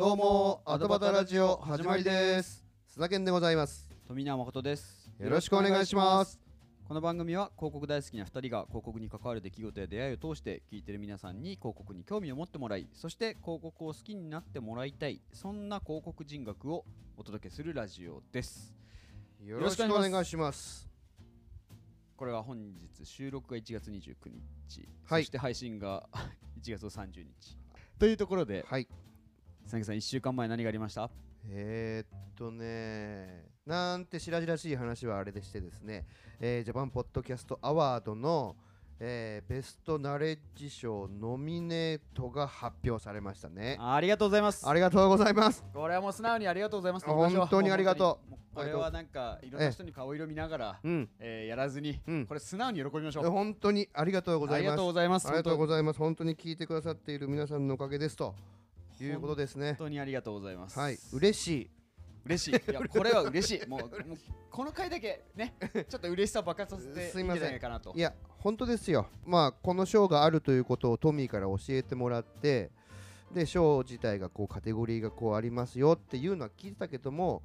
どうもアドバタラジオ始まりです。須田健でございます。富永誠です。よろしくお願いします。この番組は広告大好きな2人が広告に関わる出来事や出会いを通して聞いてる皆さんに広告に興味を持ってもらいそして広告を好きになってもらいたいそんな広告人学をお届けするラジオです。よろしくお願いします。これは本日収録が1月29日、はい。そして配信が 1月30日。というところではい佐々木さん1週間前何がありました？えー、っとねなんて白々しい話はあれでしてですね、えージャパンポッドキャストアワードの、えーベストナレッジ賞ノミネートが発表されましたね。ありがとうございます。ありがとうございます。これはもう素直にありがとうございます。あ本当にありがとう。これはなんかいろんな人に顔色見ながら、うん。えーやらずに、うん。これ素直に喜びましょう。本当にありがとうございありがますとうございます。ありがとうございざいます。本当に聞いてくださっている皆さんのおかげですということですね。本当にありがとうございます。はい。嬉しい。嬉しい。いや これは嬉しい。もうこの回だけねちょっと嬉しさ爆発さ せていいんじゃすいませんないかなと。いや本当ですよ。まあこの賞があるということをトミーから教えてもらってで賞自体がこうカテゴリーがこうありますよっていうのは聞いてたけども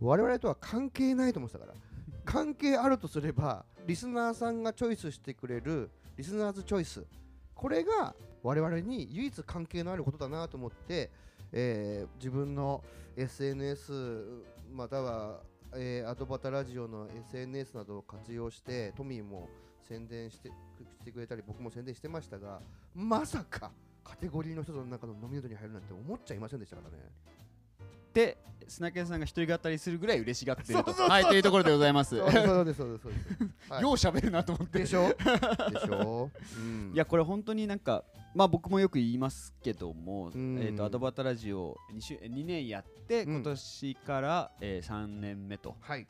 我々とは関係ないと思ってたから。関係あるとすればリスナーさんがチョイスしてくれるリスナーズチョイス。これが我々に唯一関係のあることだなと思って、えー自分の SNS または、えーアドバタラジオの SNS などを活用してトミーも宣伝してしてくれたり僕も宣伝してましたがまさかカテゴリーの一つの中のノミネートに入るなんて思っちゃいませんでしたからね。で砂毛さんが一人語りするぐらい嬉しがっていると。はいというところでございます。そうですそうですそうですそうです。はい。よう喋るなと思って。でしょ？でしょ、うん。いやこれ本当になんかまあ僕もよく言いますけども、ん。えー、とアドバタラジオ 2, 週2年やってうん。今年から、えー3年目とはい、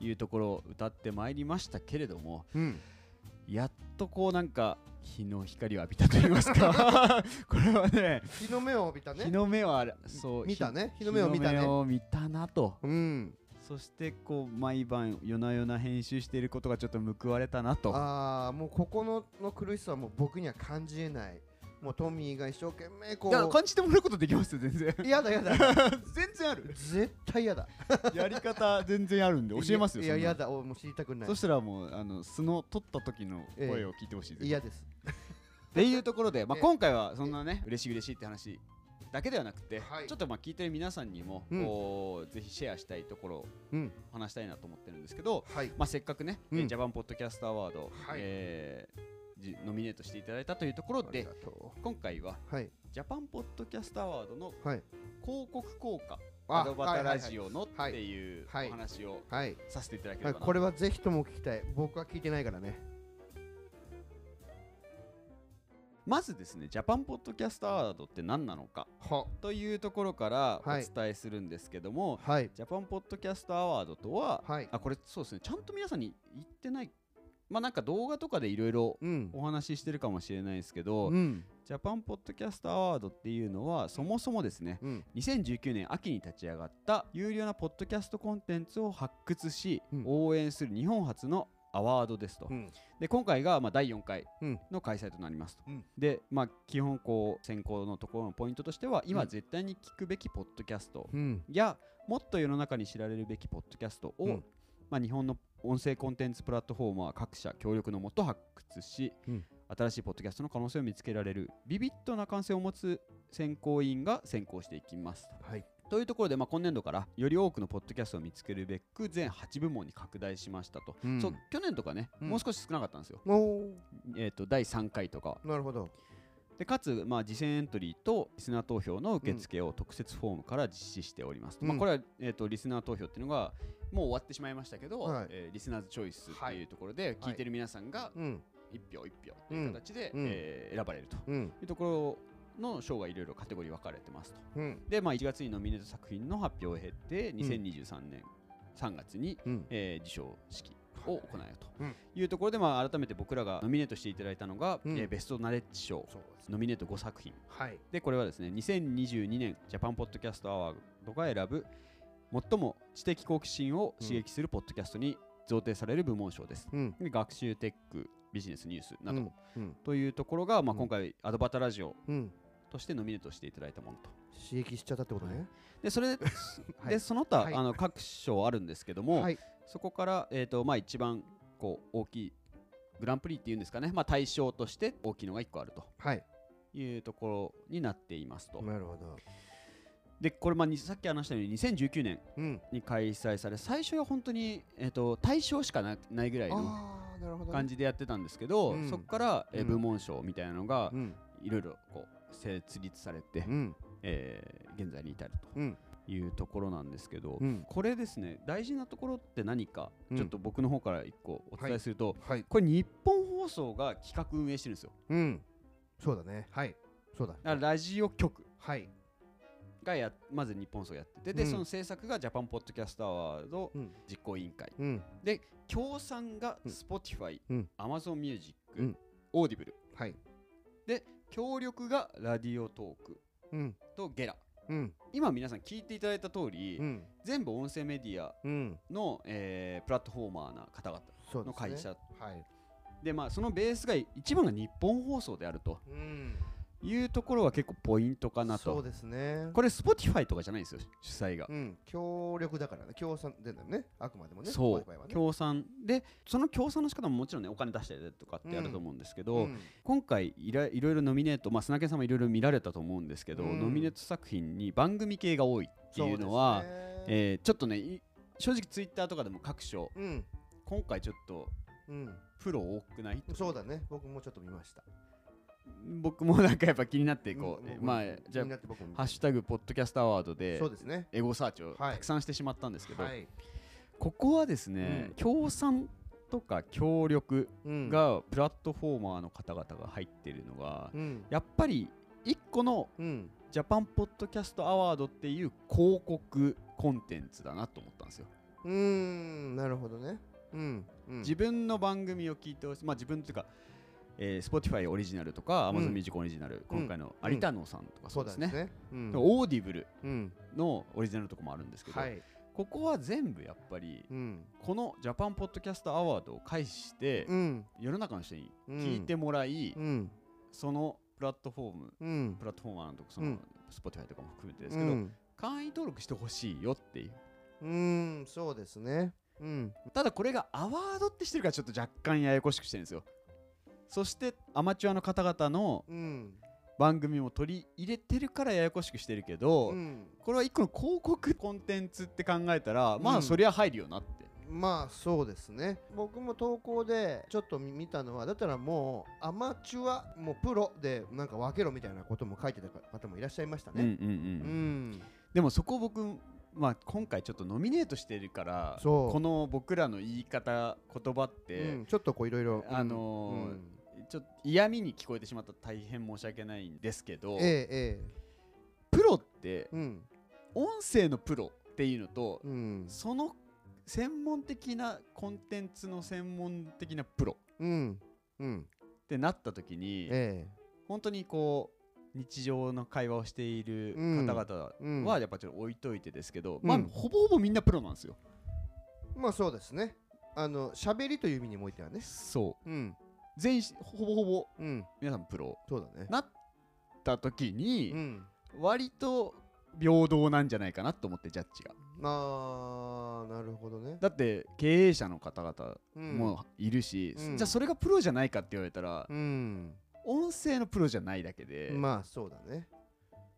いうところを歌ってまいりましたけれどもうん、とこうなんか日の光を浴びたと言いますか。これはね日の目を見たね。日の目はそう見たね。日日の目を見たね。日の目を見たなと。うん。そしてこう毎晩夜な夜な編集していることがちょっと報われたなと。ああもうここのの苦しさはもう僕には感じえないもうトミーが一生懸命こう。感じてもらうことできますよ全然。やだやだ。全然ある。絶対やだ。やり方全然あるんで教えますよいやいやだ。おもう知りたくない。そしたらもうあの素の取った時の声を聞いてほしいです、嫌です。っていうところで、まあ、ええ。今回はそんなね嬉しい嬉しいって話だけではなくて、はい。ちょっとまあ聞いてる皆さんにも、うん。こうぜひシェアしたいところをうん。話したいなと思ってるんですけど、はい。まあ、せっかくね、うん。えージャパンポッドキャストアワード、はい。えーじノミネートしていただいたというところで今回はうはい。ジャパンポッドキャストアワードのはい。広告効果あアドバタラジオのっはいていうおはい。話をはい。させていただけはいればな、これはぜひとも聞きたい。僕は聞いてないからね。まずですねジャパンポッドキャストアワードって何なのかは。というところからおはい。伝えするんですけども、はい。ジャパンポッドキャストアワードとは、はい。あこれそうですねちゃんと皆さんに言ってないまあなんか動画とかでいろいろうん。お話ししてるかもしれないですけど、うん。ジャパンポッドキャストアワードっていうのはそもそもですねうん。2019年秋に立ち上がった有料なポッドキャストコンテンツを発掘し、うん。応援する日本初のアワードですと、うん。で今回がまあ第4回うん。の開催となりますと、うん。でまあ基本こう選考のところのポイントとしては今うん。絶対に聞くべきポッドキャストうん。やもっと世の中に知られるべきポッドキャストを、うん。まあ、日本の音声コンテンツプラットフォームは各社協力のもと発掘し、うん。新しいポッドキャストの可能性を見つけられるビビッドな感性を持つ選考委員が選考していきます。はい。というところで、まあ、今年度からより多くのポッドキャストを見つけるべく全8部門に拡大しましたと、うん。そう去年とかね、うん。もう少し少なかったんですよ、おえー、と第3回とか。なるほどでかつ、まあ、次戦エントリーとリスナー投票の受付を特設フォームから実施しております。と、うん。まあ、これは、えー、とリスナー投票っていうのがもう終わってしまいましたけど、はいえーリスナーズチョイスってはいいうところで聞いてる皆さんがうん。1票1票という形で、うん。えー選ばれるとうん。いうところの賞がいろいろカテゴリー分かれてますと。うん。で、まあ、1月にノミネート作品の発表を経て2023年3月に、うん。えー授賞式を行うとうん。いうところで、まあ、改めて僕らがノミネートしていただいたのが、うん。えーベストナレッジ賞ノミネート5作品。はい。でこれはですね2022年ジャパンポッドキャストアワードが選ぶ最も知的好奇心を刺激するポッドキャストに贈呈される部門賞です、うん。で学習テックビジネスニュースなど、うん。うん。というところが、まあ、うん。今回アドバタラジオうん。としてノミネートしていただいたものと。刺激しちゃったってことね。でそれで, はい。でその他、はい。あの各賞あるんですけども、はいそこから、えーとまあ、一番こう大きいグランプリっていうんですかね、まあ、対象として大きいのが1個あると。はい。いうところになっていますと。なるほど。でこれ、まあ、にさっき話したように2019年うんに開催され最初は本当に、えー、と対象しかなないぐらいの感じでやってたんですけど、うん。そこから、えーうん。部門賞みたいなのがうん。いろいろこう設立されて、うん。えー現在に至るうん。というところなんですけど、うん。これですね大事なところって何か、うん。ちょっと僕の方から一個お伝えすると、はい。これ日本放送が企画運営してるんですよ。うん。そうだね。はい。そうだ。ラジオ局。はい。がやまず日本放送やっててで、うん。その制作がジャパンポッドキャストアワードうん。実行委員会。うん。で協賛がうん。Spotify、うん。Amazon Music、うん。Audible はい。協力がラディオトークうん。とゲラうん。今皆さん聞いていただいた通り、うん。全部音声メディアうん。の、えープラットフォーマーな方々の会社。はい。でまあそのベースが一番が日本放送であると。うんいうところは結構ポイントかなと。そうですね。これ Spotify とかじゃないんですよ主催が、うん協力だからね。協賛でだよね。あくまでもねそう。協賛。でその協賛の仕方ももちろんねお金出したりだとかってあると思うんですけど、うん。今回いろいろノミネートまあ砂犬さんもいろいろ見られたと思うんですけど、うん。ノミネート作品に番組系が多いっていうのはそうね。えーちょっとねい正直ツイッターとかでも各所うん。今回ちょっとうん。プロ多くない？そうだね。僕もちょっと見ました僕もなんかやっぱ気になってこう、うんえまあじゃあハッシュタグポッドキャストアワードでそうですね。エゴサーチをはい。たくさんしてしまったんですけど、はい。ここはですね、うん。協賛とか協力うん。がプラットフォーマーの方々が入ってるのが、うん。やっぱり一個のうん。ジャパンポッドキャストアワードっていう広告コンテンツだなと思ったんですよ。うーんなるほどね。うんうん。自分の番組を聞いてほしい、まあ自分っていうか、えー、Spotify オリジナルとかうん。Amazon Music オリジナル、今回の有田野さんとかそうですね。ねうんオーディブルうん。のオリジナルとかもあるんですけど、はい。ここは全部やっぱりうん。このジャパンポッドキャストアワードを介してうん。世の中の人に聞いてもらい、うん。そのプラットフォームうん。プラットフォーマーのとこその、うん。Spotify とかも含めてですけど、うん。会員登録してほしいよっていう。うん。そうですね。うん。ただこれがアワードってしてるからちょっと若干ややこしくしてるんですよそしてアマチュアの方々のうん番組も取り入れてるからややこしくしてるけど、うん。これは一個の広告コンテンツって考えたら、まうん。あそりゃ入るよなって。まあそうですね。僕も投稿でちょっと見見たのはだったらもうアマチュアもうプロでなんか分けろみたいなことも書いてた方もいらっしゃいましたね。うんうんうんうん。でもそこ僕、まあ、今回ちょっとノミネートしてるからこの僕らの言い方言葉って、うん。ちょっとこういろいろ。あのーうんちょっと嫌味に聞こえてしまったら大変申し訳ないんですけど、えええプロってえうん。音声のプロっていうのと、うん。その専門的なコンテンツの専門的なプロうん。うん。ってなった時に、え本当にこう日常の会話をしているうん。方々はやっぱちょっと置いといてですけど、うん。まあほぼほぼみんなプロなんですよ。まあそうですね。あの喋りという意味においてはね。そう。うん全員ほぼほぼうん。皆さんプロ。そうだね。なった時に、うん。割と平等なんじゃないかなと思ってジャッジが。あーなるほどね。だって経営者の方々うん。もいるし、うん。じゃあそれがプロじゃないかって言われたら、うん。音声のプロじゃないだけで、まあそうだね。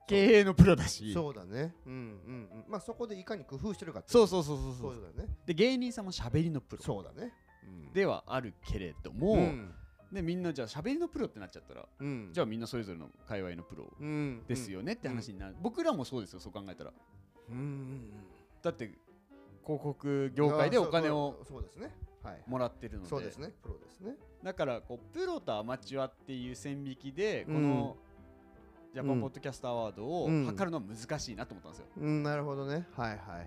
経営のプロだし。そうだね。うんうんうん。まあそこでいかに工夫してるかってそう。そうそうそうそそう。うだね。で芸人さんも喋りのプロ。そうだね。うん。ではあるけれども、うんでみんなじゃあ喋りのプロってなっちゃったら、うん。じゃあみんなそれぞれの界隈のプロうん。ですよねって話になる、僕らもそうですよそう考えたら。うんうんだって広告業界でお金をあそうですね。はい。もらってるので。そうですね。プロですね。だからこうプロとアマチュアっていう線引きでこうん。のジャパンポッドキャストアワードをうん。測るのは難しいなと思ったんですよ。うんなるほどね。はいはいはいはい。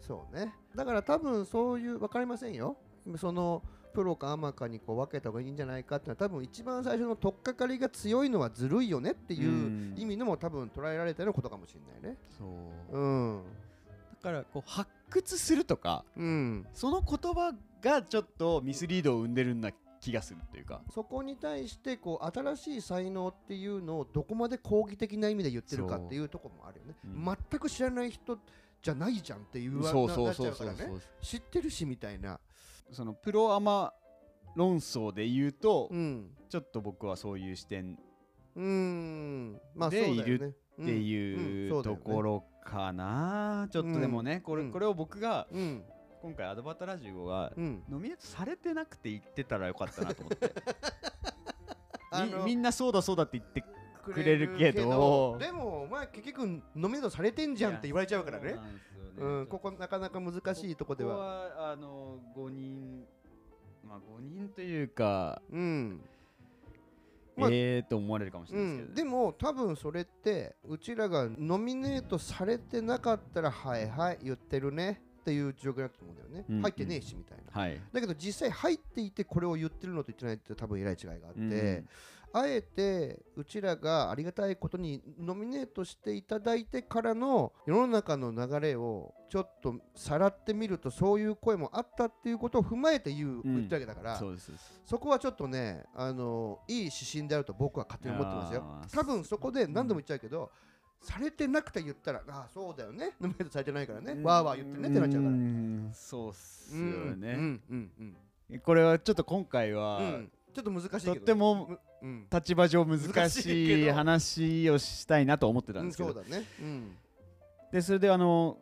そうね。だから多分そういう分かりませんよ。そのプロかアマかにこう分けた方がいいんじゃないかってのは多分一番最初の取っかかりが強いのはずるいよねっていううん。意味のも多分捉えられてることかもしれないね。そう。うん。だからこう発掘するとかうん。その言葉がちょっとミスリードを生んでるんな気がするっていうか。そこに対してこう新しい才能っていうのをどこまで抗議的な意味で言ってるかっていうところもあるよね、うん。全く知らない人じゃないじゃんっていうわそうななっうからね。うそう知ってるしみたいなそのプロアマ論争で言うと、うん。ちょっと僕はそういう視点うーん。まあでいるっていうところかな、ちょっとでもね、これうん。これを僕が今回アドバタラジオがうん。ノミネートされてなくて言ってたらよかったなと思って。みみんなそうだそうだって言ってくれるけど。でもお前結局ノミネートされてんじゃんって言われちゃうからね。そうなん。ここなかなか難しいとこでこははあの5人まあ5人というか、うん。まあええと思われるかもしれうないですけど、ん、でも多分それってうちらがノミネートされてなかったらはいはい言ってるねっていう状況だと思うんだよね、うん入ってねえしみたいな。はい。だけど実際入っていてこれを言ってるのと言ってないって多分えらい違いがあって、うんあえてうちらがありがたいことにノミネートしていただいてからの世の中の流れをちょっとさらってみるとそういう声もあったっていうことを踏まえて言う、ん。言ったわけだからそこはちょっとねあのいい指針であると僕は勝手に思ってますよ。多分そこで何度も言っちゃうけど、されてなくて言ったらああそうだよね。ノミネートされてないからね、わーわー言ってねってなっちゃうから。ん。そうっすよね、うんうんうんこれはちょっと今回は、うんうんちょっと難しいけど、とっても立場上難難しい話をしたいなと思ってたんうんですけど、そうだね。うん。でそれであの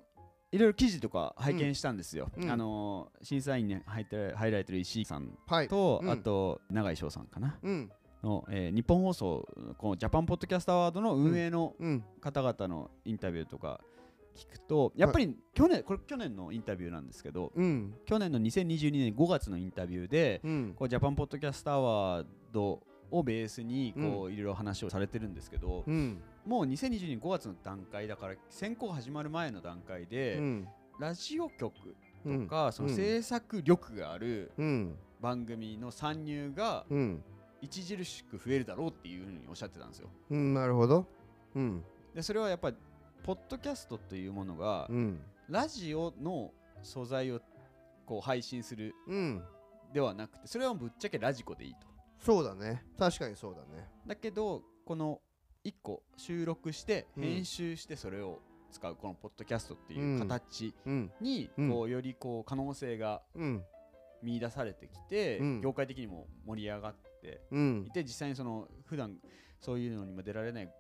いろいろ記事とか拝見したんですよ、うん。あの審査員に入って入られてる石井さんはい。と、うん。あと永井翔さんかな。うん。の、えー日本放送このジャパンポッドキャストアワードの運営のうん。方々のインタビューとか聞くとやっぱり去年これ去年のインタビューなんですけどうん。去年の2022年5月のインタビューでうん。こうジャパンポッドキャストアワードをベースにこういろいろ話をされてるんですけど、うん。もう2022年5月の段階だから選考始まる前の段階で、うん。ラジオ局うん。とか、そのうん。制作力があるうん。番組の参入がうん。著しく増えるだろうっていうふうにおっしゃってたんですよ。うんなるほど。うん。でそれはやっぱりポッドキャストというものが、うん。ラジオの素材をこう配信するうん。ではなくてそれはぶっちゃけラジコでいいと。そうだね。確かにそうだね。だけどこの1個収録してうん。編集してそれを使うこのポッドキャストっていう形うん。にうん。こうよりこう可能性がうん。見出されてきてうん。業界的にも盛り上がってうん。いて実際にその普段そういうのにも出られない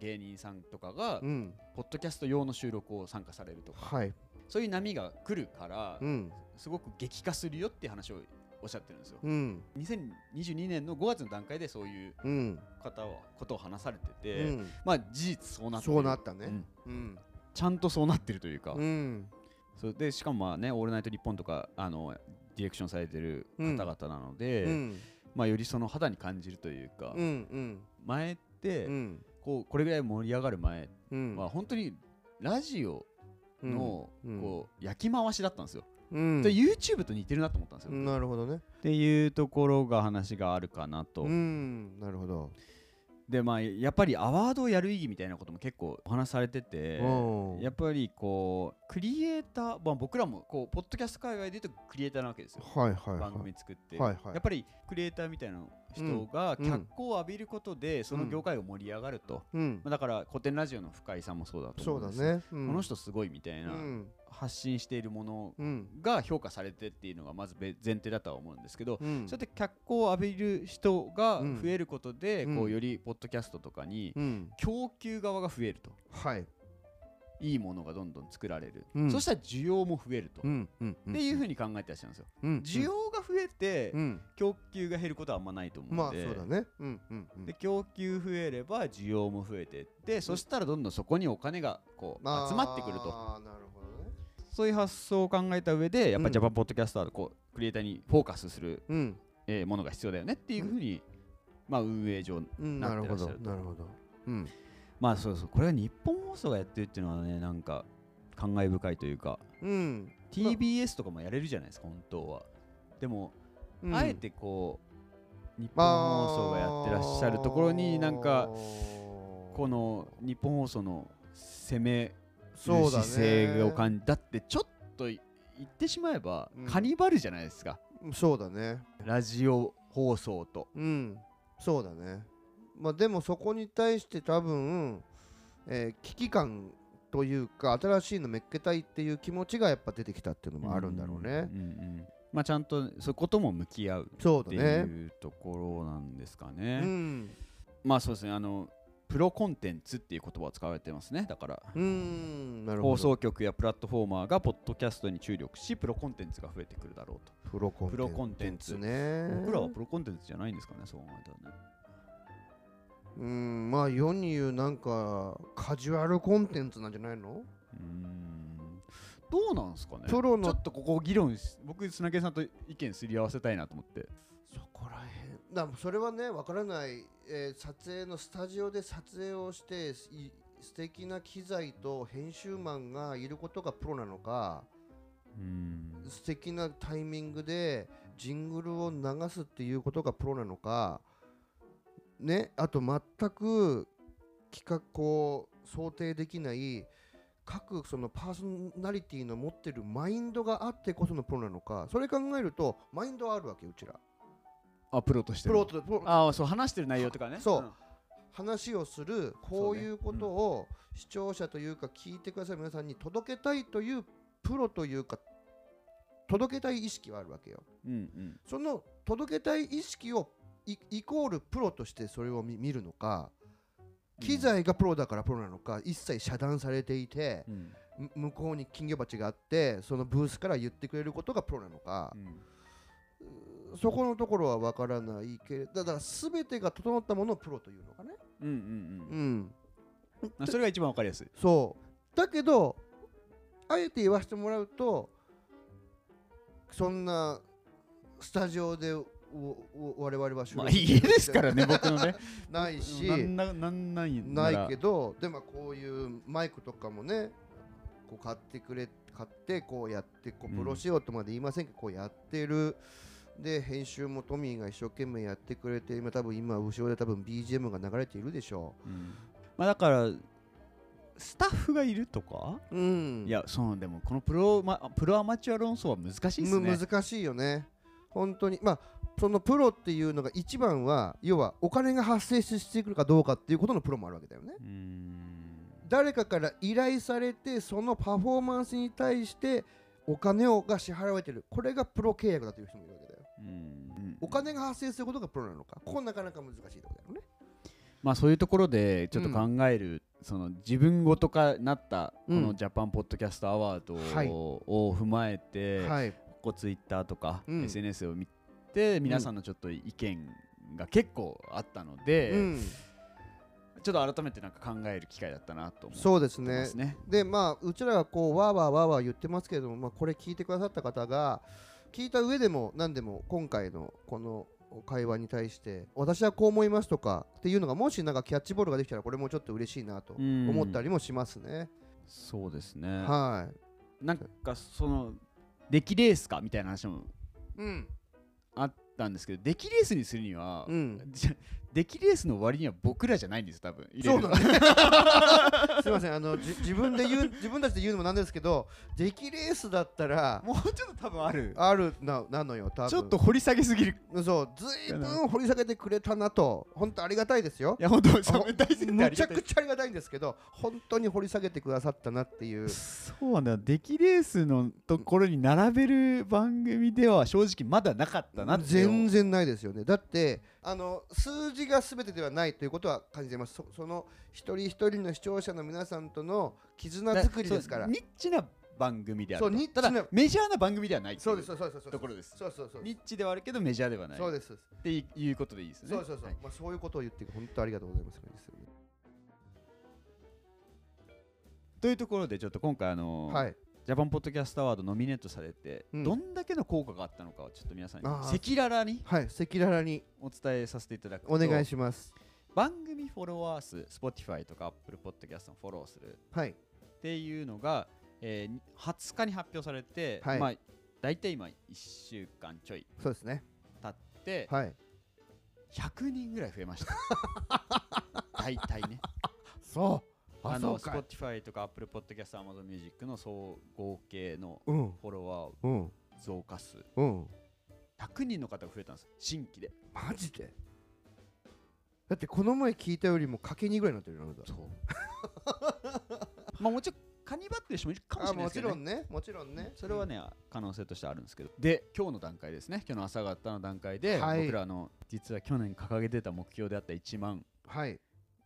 芸人さんとかがうん。ポッドキャスト用の収録を参加されるとか。はい。そういう波が来るからうん。すごく激化するよって話をおっしゃってるんですよ。うん。2022年の5月の段階でそういううん。方はことを話されてうて、ん。まあ事実そうなってる。そうなったね。うん。うん。ちゃんとそうなってるというか、うん。そうでしかもまあね「オールナイトニッポン」とかあのディレクションされてる方々なので、うん。まあ、よりその肌に感じるというか、うんうん。前って、うんこうこれぐらい盛り上がる前うん。は本当にラジオのうん。こう焼き回しだったんですよ、うん。で YouTube と似てるなと思ったんですよ、なるほどね。っていうところが話があるかなと、うん。なるほど。でまあやっぱりアワードをやる意義みたいなことも結構お話しされててうん。やっぱりこうクリエイター、まあ、僕らもこうポッドキャスト界隈で言うとクリエイターなわけですよ。はいはいはい。番組作って、はいはい。やっぱりクリエイターみたいな人がうん。脚光を浴びることでその業界が盛り上がると、だから古典ラジオの深井さんもそうだとそうだ思うんですよ。ね。うん。この人すごいみたいうなん。発信しているものうん。が評価されてっていうのがまずべ前提だとは思うんですけど、うん。そうやって脚光を浴びる人がうん。増えることで、うん。こうよりポッドキャストとかにうん。供給側が増えると。はいいいものがどんどん作られる、うん。そしたら需要も増えると、うんうんっていうふうに考えてらっしゃるんですよ、うん需要が増えて、うん。供給が減ることはあんまないと思うまあので,、そうだね。で供給増えれば需要も増えてって、そしたらどんどんそこにお金がこう集まってくると。なるほどね。そういう発想を考えた上でやっぱうんジャパンポッドキャスターこうクリエイターにフォーカスする、うん。えーものが必要だよねっていうふうに、まあ運営上うんななるほどってらっしゃると。なるほど。うんまあそうそうこれは日本放送がやってるっていうのはねなんか感慨深いというかうん。TBS とかもやれるじゃないですか本当は。でも、うん。あえてこう日本放送がやってらっしゃるところになんかこの日本放送の攻める姿勢を感じだってちょっと言ってしまえばうん。カニバルじゃないですか、そうだね。ラジオ放送と。うん。そうだねまあでもそこに対して多分、えー危機感というか新しいのめっけたいっていう気持ちがやっぱ出てきたっていうのもあるんだろうね、うんうんまあちゃんとそういうことも向き合うっていうところなんですかね、うん。まあそうですね。あのプロコンテンツっていう言葉を使われてますね。だから。放送局やプラットフォーマーがポッドキャストに注力しプロコンテンツが増えてくるだろうと。プロコンテンツね。僕らはプロコンテンツじゃないんですかねそう思えたらねうん。まあ世に言うなんかカジュアルコンテンツなんじゃないの？うーん。どうなんですかね。プロのちょっとここ議論し僕砂毛さんと意見すり合わせたいなと思って。そこらへんだそれはねわからない、えー撮影のスタジオで撮影をしてい素敵な機材と編集マンがいることがプロなのかうーん。素敵なタイミングでジングルを流すっていうことがプロなのかねあと全く企画こう想定できない各そのパーソナリティの持ってるマインドがあってこそのプロなのかそれ考えるとマインドはあるわけうちら。あプロとしてプもロとプロ。ああそう話してる内容とかね。そうん。話をするこういうことを視聴者というか聞いてくださる皆さんに届けたいというプロというか届けたい意識はあるわけよ。うんうん。その届けたい意識をイイコールプロとしてそれを見見るのか機材がプロだからプロなのか一切遮断されていて向こうに金魚鉢があってそのブースから言ってくれることがプロなのかうん。そこのところは分からないけれどだから全てが整ったものをプロというのかね。うんうんうんうん。あそれが一番わかりやすい。そう。だけどあえて言わせてもらうとそんなスタジオで我々は収まあ録家ですからね僕のね。ないし。なんななんないんないけどでもこういうマイクとかもねこう買ってくれ買ってこうやってこううん。プロ仕様とまで言いませんけど、こうやってる。で編集もトミーが一生懸命やってくれて今多分今後ろで多分 BGM が流れているでしょう。ん。まあだからスタッフがいるとか？ううん。いやそうでもこのプロ,、ま、プロアマチュア論争は難しいですね。む難しいよね。本当に。まあそのプロっていうのが一番は要はお金が発生してくるかどうかっていうことのプロもあるわけだよね。誰かから依頼されてそのパフォーマンスに対してお金をが支払われてる。これがプロ契約だという人もいるわけだよ。うん。お金が発生することがプロなのかここなかなか難しいところだよね。まあそういうところでちょっと考える、その自分ごとかなったこうん。のジャパンポッドキャストアワードはい。を踏まえて、はい。ここツイッターとか、うん。SNS を見て皆さんのちょっと意見が結構あったので、うんちょっと改めてなんか考える機会だったなと思ってそうですね。でまあうちらがこうわーわーわーわー言ってますけれども、まあ、これ聞いてくださった方が聞いた上でも何でも今回のこの会話に対して私はこう思いますとかっていうのがもしなんかキャッチボールができたらこれもちょっと嬉しいなとうん思ったりもしますね。そうですね。はい。なんかその出来レースかみたいな話もうん。あったんですけど出来レースにするには、うん。出来レースの割には僕らじゃないんです多分。そう。すみませんあのじ自分で言う自分たちで言うのもなんですけど出来レースだったらもうちょっと多分ある。あるななのよ多分。ちょっと掘り下げすぎる。そうずいぶん掘り下げてくれたなと本当ありがたいですよ。い。や本当あサメ大好きであむちゃくちゃありがたいんですけど本当に掘り下げてくださったなっていう。そうなんだ。出来レースのところに並べる番組では正直まだなかったな全然ないですよね。だってあの数字が全てではないということは感じています。そその一人一人の視聴者の皆さんとの絆作りですから。そうニッチな番組であると。そうニッチなただメジャーな番組ではないそうですそうですそうです。ところです。そうそうそうニッチではあるけどメジャーではない。そうですっていうことでいいですね。そうそうそう、はい。まあ、そういうことを言って本当ありがとうございますというところでちょっと今回あのーはいジャパンポッドキャストアワードノミネートされて、うん。どんだけの効果があったのかをちょっと皆さんに赤裸々にはい赤裸々に。お伝えさせていただくと。お願いします。番組フォロワー数 Spotify とか Apple Podcast のフォローする。はい。っていうのが、えー20日に発表されて、はい。まあ大体今1週間ちょいそうですね。経ってはい。100人ぐらい増えました。大体ね。そうあのそうかい。Spotify とか Apple Podcast Amazon Music の総合計のうん。フォロワーうん。増加数。うん。100人の方が増えたんです新規で。マジで？だってこの前聞いたよりもかけ2ぐらいになってるよあなた。そう。まあもちろんカニバってる人もいるかもしあれないですけど、もちろね、んね。もちろんね。それはね、可能性としてあるんですけど。で今日の段階ですね。今日の朝方の段階で、はい。僕らの実は去年掲げてた目標であった1万はい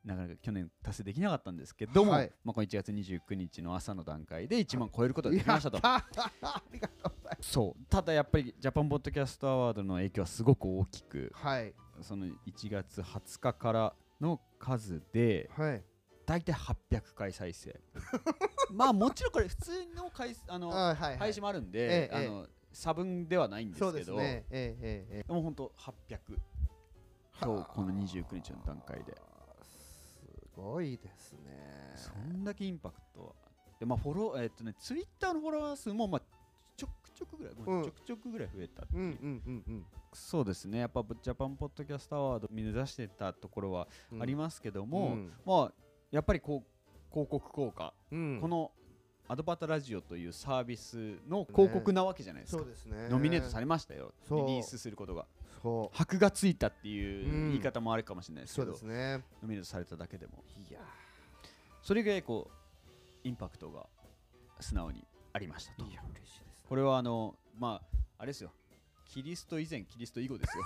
なかなか去年達成できなかったんですけども、はい。まあ、この1月29日の朝の段階で1万超えることができましたと、やったありがとうございます。そう。ただやっぱりジャパンポッドキャストアワードの影響はすごく大きくはい。その1月20日からの数ではい。大体800回再生。まあもちろんこれ普通の回あのあはいはい。配信もあるんで、ええあの差分ではないんですけどですね。ええええええ。もうほんと800今日この29日の段階でごいですね。そんだけインパクトでまあフォローえっとねツイッターのフォロワー数もまあちょくちょくぐらい、うん。ちょくちょくぐらい増えたっていう。うんうんうんうん。そうですね。やっぱジャパンポッドキャストアワード目指してたところはうんありますけども、うん。まあやっぱりこう広告効果、うん。このアドバタラジオというサービスの広告なわけじゃないですか、そうですね。ノミネートされましたよ。リリースすることが。そ箔がついたっていううん言い方もあるかもしれないですけど、うそうですね。ノミネートされただけでも。いやそれぐらいこうインパクトが素直にありましたと。いや嬉しいですこれはあのまああれですよ。キリスト以前キリスト以後ですよ。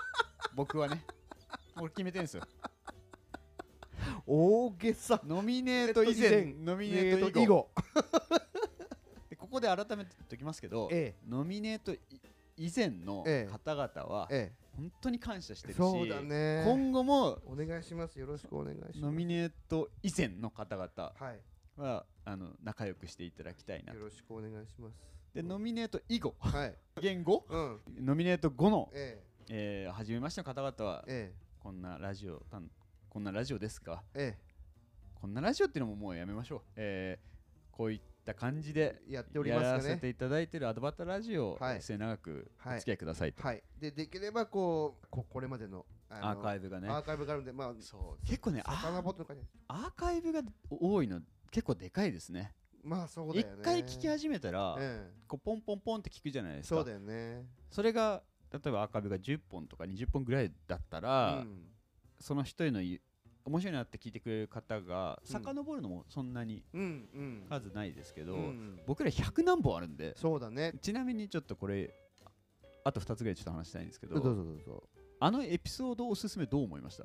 僕はね。これ決めてるんですよ大げさ。ノミネート以前。ノミネート以後。でここで改めて言っておきますけど、えノミネートい以前のええ。方々はえ本当に感謝してるし、今後もお願いします。よろしくお願いします。ノミネート以前の方々はい。はあの仲良くしていただきたいなと。よろしくお願いします。でノミネート以後。はい。言語？うん。ノミネート後の、ええ。ー、初めましての方々はええ。こんなラジオたんこんなラジオですか？ええ。こんなラジオっていうのももうやめましょう、えー、こういった感じでえやっておりますやからねせていただいているアドバタラジオをはい。末永くおはい。付き合いくださいと、はい。でできればこうここれまでのあアのーカイブがね。アーカイブがあるんでまあそう。結構ねアーカイブが多いの結構でかいですね。まあそうだ一よね。回聞き始めたら、えこうポンポンポンって聞くじゃないですか。えそうだよね。それが例えばアーカイブが10本とか20本ぐらいだったら、うんその一人のい面白いなって聞いてくれる方がうん。遡るのもそんなにうんうん。数ないですけど、うん。僕ら100何本あるんでそうだね。ちなみにちょっとこれあと2つぐらいちょっと話したいんですけどどうぞどうぞ。あのエピソードおすすめどう思いました？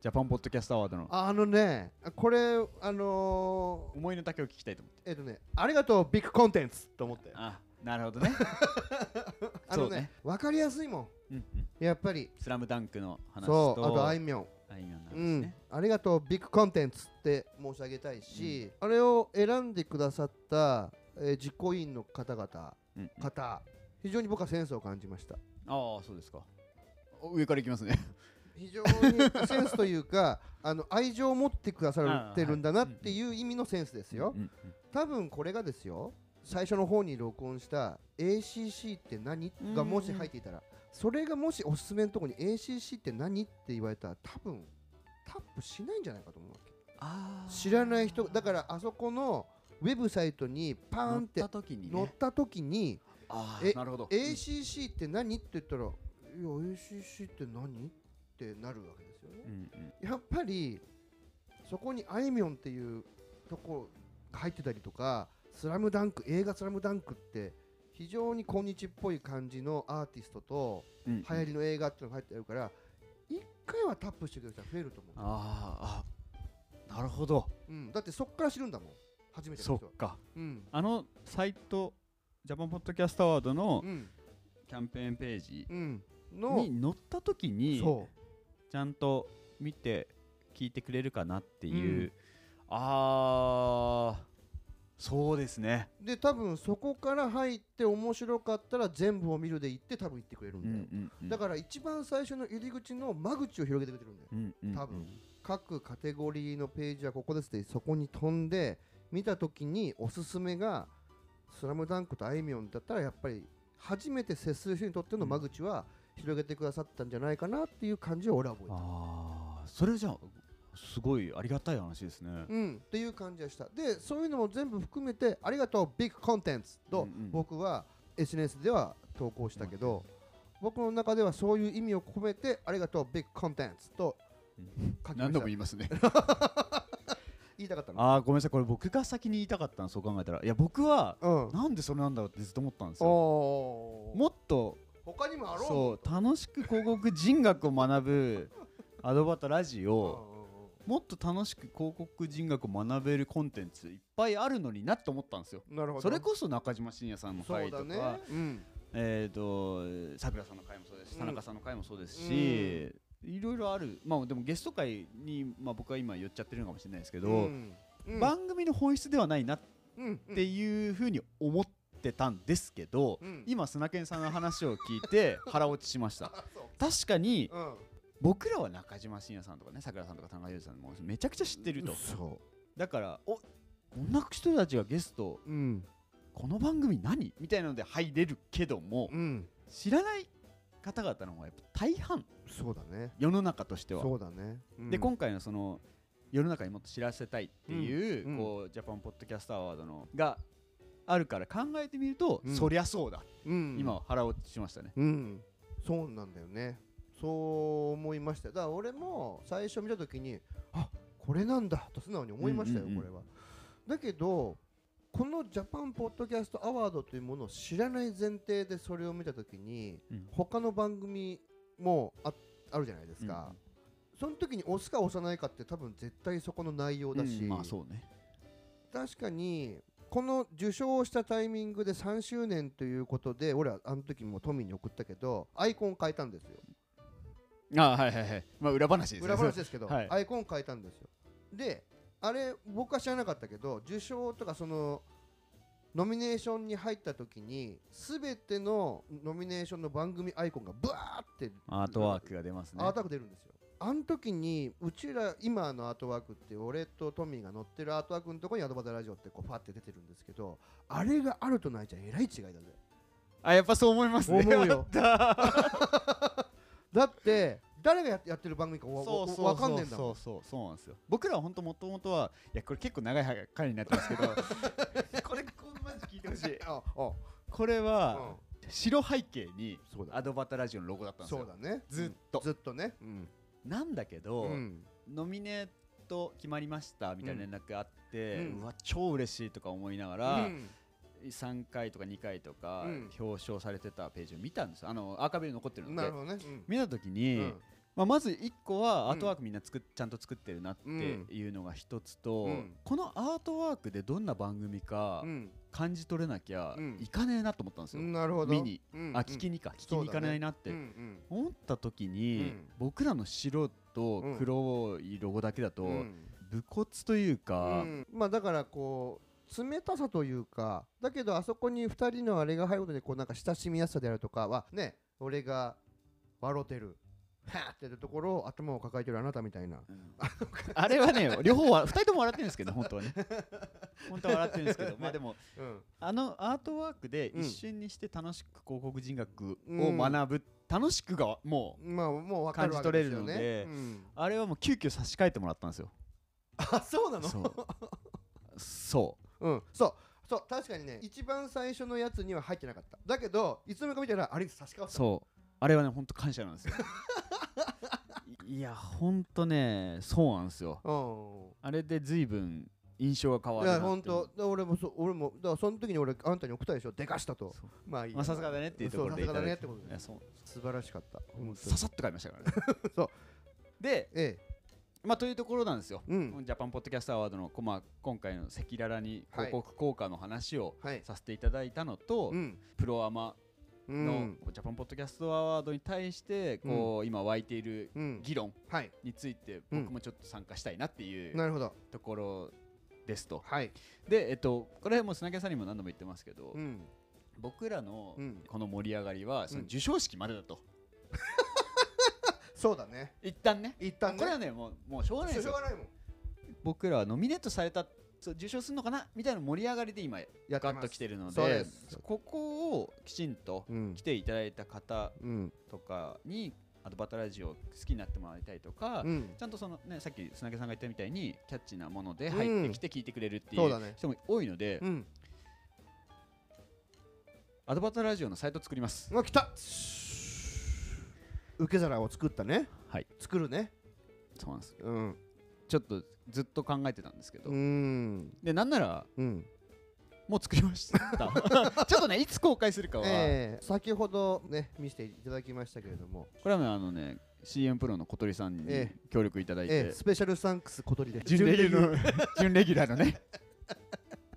ジャパンポッドキャストアワードの。あのねこれあの思いの丈を聞きたいと思って。ーえっとねありがとうビッグコンテンツと思って。あなるほどね。あのねね。分かりやすいもん。うんうん。やっぱり。スラムダンクの話そうあととあいみょん。あいみょんなんですうん。ね、ありがとうビッグコンテンツって申し上げたいし、あれを選んでくださった、えー実行委員の方々うんうん。方非常に僕はセンスを感じました。ああそうですか。お上からいきますね。非常にセンスというか あの愛情を持ってくださってるんだなっていう意味のセンスですよ。うんうん。多分これがですよ最初の方に録音した ACC って何がもし入っていたらそれがもしおすすめのところに ACC って何って言われたら多分タップしないんじゃないかと思うわけ。知らない人だからあそこのウェブサイトにパーンって乗った時に ACC って何って言ったらいや ACC って何ってなるわけですよね。うんうん。やっぱりそこにあいみょんっていうとこが入ってたりとかスラムダンク映画スラムダンクって非常に今日っぽい感じのアーティストと流行りの映画っていうのが入ってるから一回はタップしてくれる人が増えると思う、あーあなるほど。うん、だってそっから知るんだもん。初めての人は。そっか。うん。あのサイトジャパンポッドキャストアワードのうん。キャンペーンページうん。のに載った時にそちゃんと見て聞いてくれるかなっていう、うん。あーそうですね、うで多分そこから入って面白かったら全部を見るで行って多分行ってくれるんだよ、んうんだから一番最初の入り口の間口を広げてくれてるんだよ。うんうんうん。多分各カテゴリーのページはここですってそこに飛んで見た時におすすめが「スラムダンクとあいみょんだったらやっぱり初めて接する人にとっての間口は広げてくださったんじゃないかなっていう感じを俺は覚えた。ああそれじゃあすごいありがたい話ですね、うん、っていう感じがした。で、そういうのも全部含めて、ありがとう、ビッグコンテンツと僕は SNS では投稿したけど、僕の中ではそういう意味を込めてありがとうビッグコンテンツと書きま何した。度も言いますね。言いたかったの？ああごめんなさい。これ僕が先に言いたかったのそう考えたら。いや僕はうん。なんでそれなんだろうってずっと思ったんですよ。もっと他にもあろうそう楽しく広告人学を学ぶアドバタラジうんオもっと楽しく広告人学を学べるコンテンツいっぱいあるのになって思ったんですよ。なるほど。それこそ中島信也さんの回とか、えっ、とさくらさんの回もそうですし、うん。田中さんの回もそうですし、いろいろある。まあでもゲスト回に、まあ、僕は今言っちゃってるのかもしれないですけど、うん。うん。番組の本質ではないなっうんていうふうに思ってたんですけど、うん。今砂健さんの話を聞いて腹落ちしました。確かにうん僕らは中島信也さんとかねさくらさんとか田中裕二さんもめちゃくちゃ知ってると。そだからおこんな人たちがゲストううん。この番組何？みたいなので入れるけどもうん。知らない方々の方がやっぱ大半。そうだね。世の中としては。そうだね。うん。で今回のその世の中にもっと知らせたいっていう,、うん。うん。こうジャパンポッドキャストアワードのがあるから考えてみると、うん。そりゃそうだ、うん。今は腹落ちしましたね。うん。そうなんだよねそう思いました。よだから俺も最初見た時にあこれなんだと素直に思いましたよ、うんうんうん。これは。だけどこのジャパンポッドキャストアワードというものを知らない前提でそれを見た時にうん。他の番組もああるじゃないですか、その時に押すか押さないかって多分絶対そこの内容だし、うんまあそうね。確かにこの受賞したタイミングで3周年ということで俺はあの時もトミーに送ったけどアイコン変えたんですよあはいはいはい。まあ裏話ですね。裏話ですけど、はい。アイコン変えたんですよ。であれ僕は知らなかったけど受賞とかそのノミネーションに入った時に全てのノミネーションの番組アイコンがブワーってアートワークが出ますね。アートワーク出るんですよ。あの時にうちら今のアートワークって俺とトミーが乗ってるアートワークのところにアドバタラジオってこうファって出てるんですけどあれがあるとないじゃえらい違いだぜ。あやっぱそう思いますね。思うよ。やっただって誰がややってる番組かわそうそうわかんねえんだもそうんそうそうなんですよ。僕らは本当もともとはいやこれ結構長い回になってますけど これこうマジ聞いてほしい。ああこれうはん。白背景にそうだアドバタラジオのロゴだったんですよ。そうだね。ずっと。うん。ずっとね。うん。なんだけど、うん。ノミネート決まりましたみたいな連絡があって、ううんわ超嬉しいとか思いながうら、ん3回とか2回とかうん。表彰されてたページを見たんですよ。あのアーカイブに残ってるので。ね。うん。見た時に、うん。まあ、まず1個はうん。アートワークみんな作っちゃんと作ってるなっていうのが一つと、うん。このアートワークでどんな番組かうん。感じ取れなきゃうん。いかねえなと思ったんですよ、なるほど。見に。うんあ聞きにか、聞きに行かないなって、思った時に、うん。僕らの白と黒いロゴだけだと、うん。武骨というか、うん。まあだからこう冷たさというかだけどあそこに2人のあれが入ることでこうなんか親しみやすさであるとかはね俺が笑ってるはーってところを頭を抱えてるあなたみたいな。うん。あれはね 両方は2人とも笑ってるんですけど本当はね。本当は笑ってるんですけど。まあでもうん。あのアートワークでうん。一瞬にして楽しく広告人学を学ぶ、楽しくがもう感じ取れるのでうん。あれはもう急遽差し替えてもらったんですよ。あそうなの？そう。そううん。そう。そう確かにね一番最初のやつには入ってなかった。だけどいつの間にか見たらあれ差し替わった。そう。あれはね本当感謝なんですよ。い いや本当ねそうなんですよ。うん。あれで随分印象が変わいやるなって本当だ俺もそう俺もだからその時に俺あんたに送ったでしょ。でかしたと。まあいいや。まあさすがだねっていうところでさすがだねいってことで。ただいて。いやそう。素晴らしかった。ささっと買いましたからね。そう。でえまあというところなんですよ。えうん。ジャパンポッドキャストアワードの、こまあ、今回の赤裸々にはい。広告効果の話をはい。させていただいたのと、うん。プロアマうのんジャパンポッドキャストアワードに対してこう、今湧いているうん。議論はい。についてうん。僕もちょっと参加したいなっていうところですと。はい。で、えっと、これもう砂毛さんにも何度も言ってますけど、うん。僕らのうん。この盛り上がりはそのうん。授賞式までだと、そうだね。一旦ね。一旦ね。これはねもうもうしょうがないですよ。しょうがないもん。僕らはノミネートされたそう受賞するのかなみたいな盛り上がりで今やっガッと来てるのそうでです。ここをきちんとうん。来ていただいた方うん。とかにアドバタラジオを好きになってもらいたいとか、うん。ちゃんとそのねさっき砂毛さんが言ったみたいにキャッチーなもので入ってきて聞いてくれるっていうそうだね。人も多いので、うん。アドバタラジオのサイト作ります。あ来た受け皿を作ったね。はい。作るね。そうなんです。うん。ちょっとずっと考えてたんですけど、うん。でなんならうん。もう作りました。ちょっとねいつ公開するかは、ええ。先ほどね見せていただきましたけれども。これはねあのね CM プロの小鳥さんにえ協力いただいて、ええ。スペシャルサンクス小鳥で準レギュラー準レギュラーのね。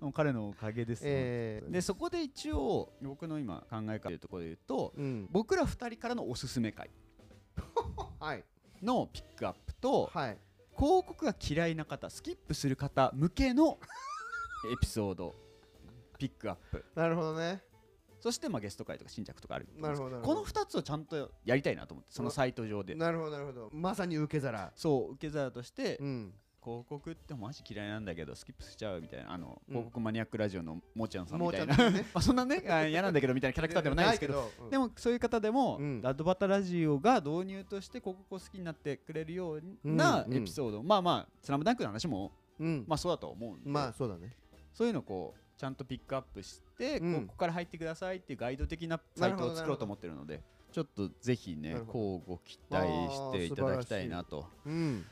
も う彼のおかげです、ええ。でそこで一応僕の今考え方というところで言うとうん。僕ら2人からのおすすめ会。はいのピックアップとはい。広告が嫌いな方スキップする方向けの エピソードピックアップ。なるほどね。そしてまあゲスト会とか新着とかあるなるほどこの2つをちゃんとやりたいなと思ってそのサイト上で。なるほどなるほど。まさに受け皿。そう受け皿としてうん広告ってマジ嫌いなんだけどスキップしちゃうみたいなあのうん。広告マニアックラジオのもーちゃんさんもみたいな。ね。ま あそんなねあ嫌なんだけどみたいなキャラクターでもないですけど。うん。でもそういう方でも、うん。アドバタラジオが導入として広告を好きになってくれるようなうんエピソード、まあまあ「スラムダンクの話もうん。まあそうだと思うんで、まあそうだね。そういうのをこうちゃんとピックアップして、うん。ここから入ってくださいっていうガイド的なサイトを作ろうと思ってるのでちょっとぜひね交互期待していただきたいなと。うん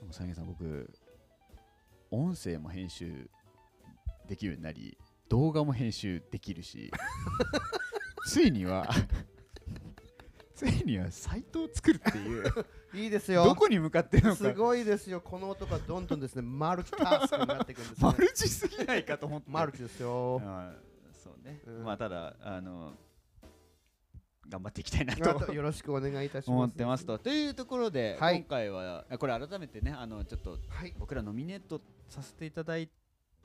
でも三毛さん僕音声も編集できるようになり動画も編集できるし ついには ついにはサイトを作るっていういいですよ。どこに向かってるのか。すごいですよ。この音がどんどんですね。マルチタスクになっていくんですね。マルチすぎないかと思って。マルチですよ。あそうね、うん。まあただあの頑張っていきたいなあとと よろしくお願いいたします。思ってますと。というところで、はい。今回はあこれ改めてねあのちょっとはい。僕らノミネートさせていただい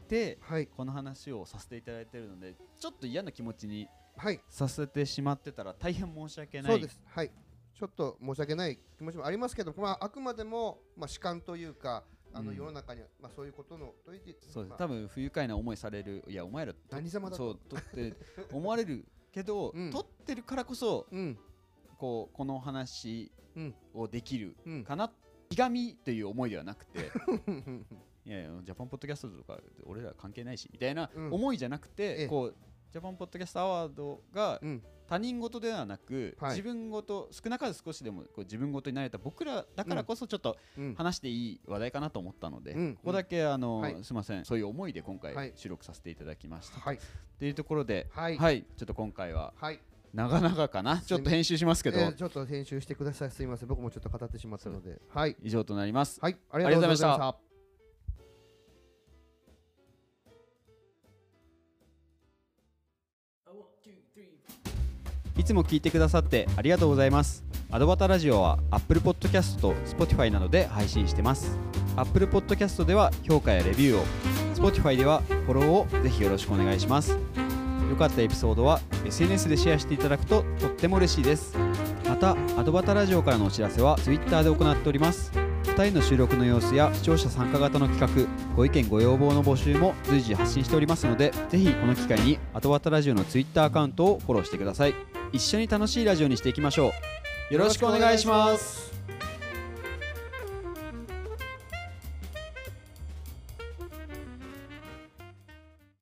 てはい。この話をさせていただいているのでちょっと嫌な気持ちにはい。させてしまってたら大変申し訳ない。そうです。はい。ちょっと申し訳ない気持ちもありますけど、まあ、あくまでも、まあ、主観というかあのうん。世の中には、まあ、そういうことのそうです。多分不愉快な思いされるいやお前ら何様だと。そう撮って思われるけど、うん。撮ってるからこそうん。こうこの話うん。をできるうん。かな、ひがみという思いではなくて いやいやジャパンポッドキャストとか俺ら関係ないしみたいなうん。思いじゃなくて、ええ。こうジャパンポッドキャストアワードがうん。他人事ではなく、はい。自分事少なからず少しでもこう自分事になれた僕らだからこそちょっとうん。話していい話題かなと思ったので、うん。ここだけあの、はい。すみません。そういう思いで今はい。回収録させていただきました。はい。というところで、はい。はい、ちょっと今回ははい。長々かな？ちょっと編集しますけど、えーちょっと編集してください。すいません。僕もちょっと語ってしまったので。はい。以上となります。はい。ありがとうございましたつも聞いてくださってありがとうございます。アドバタラジオは Apple Podcast と Spotify などで配信してます。Apple Podcast では評価やレビューを、Spotify ではフォローをぜひよろしくお願いします。良かったエピソードは SNS でシェアしていただくととっても嬉しいです。また、アドバタラジオからのお知らせは Twitter で行っております。2人の収録の様子や視聴者参加型の企画、ご意見ご要望の募集も随時発信しておりますので、ぜひこの機会にアドバタラジオの Twitter アカウントをフォローしてください。一緒に楽しいラジオにしていきましょう。よろしくお願いします。